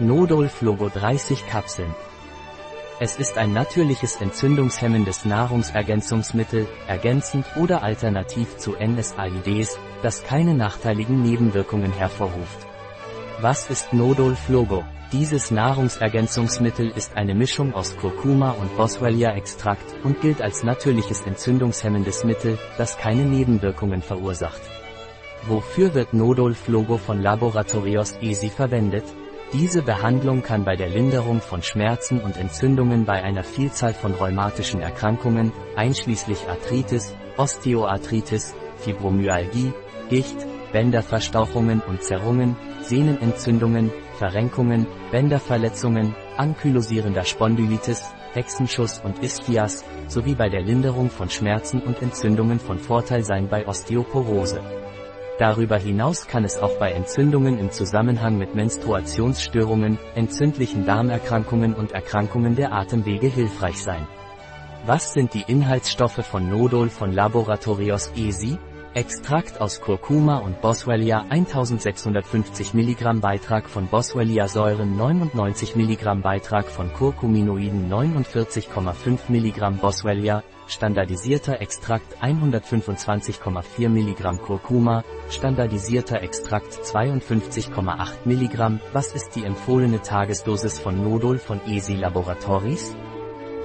Nodol Flogo 30 Kapseln. Es ist ein natürliches entzündungshemmendes Nahrungsergänzungsmittel, ergänzend oder alternativ zu NSAIDs, das keine nachteiligen Nebenwirkungen hervorruft. Was ist Nodol Flogo? Dieses Nahrungsergänzungsmittel ist eine Mischung aus Kurkuma und Boswellia-Extrakt und gilt als natürliches entzündungshemmendes Mittel, das keine Nebenwirkungen verursacht. Wofür wird Nodol Flogo von Laboratorios ESI verwendet? Diese Behandlung kann bei der Linderung von Schmerzen und Entzündungen bei einer Vielzahl von rheumatischen Erkrankungen, einschließlich Arthritis, Osteoarthritis, Fibromyalgie, Gicht, Bänderverstauchungen und Zerrungen, Sehnenentzündungen, Verrenkungen, Bänderverletzungen, ankylosierender Spondylitis, Hexenschuss und Ischias, sowie bei der Linderung von Schmerzen und Entzündungen von Vorteil sein bei Osteoporose. Darüber hinaus kann es auch bei Entzündungen im Zusammenhang mit Menstruationsstörungen, entzündlichen Darmerkrankungen und Erkrankungen der Atemwege hilfreich sein. Was sind die Inhaltsstoffe von Nodol von Laboratorios ESI? Extrakt aus Kurkuma und Boswellia 1650 mg Beitrag von Boswellia-Säuren 99 mg Beitrag von Curcuminoiden 49,5 mg Boswellia, standardisierter Extrakt 125,4 mg Kurkuma, standardisierter Extrakt 52,8 mg. Was ist die empfohlene Tagesdosis von Nodol von ESI Laboratories?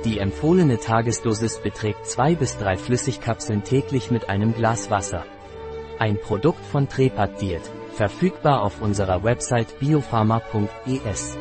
Die empfohlene Tagesdosis beträgt zwei bis drei Flüssigkapseln täglich mit einem Glas Wasser. Ein Produkt von Trepat Diet, verfügbar auf unserer Website biopharma.es.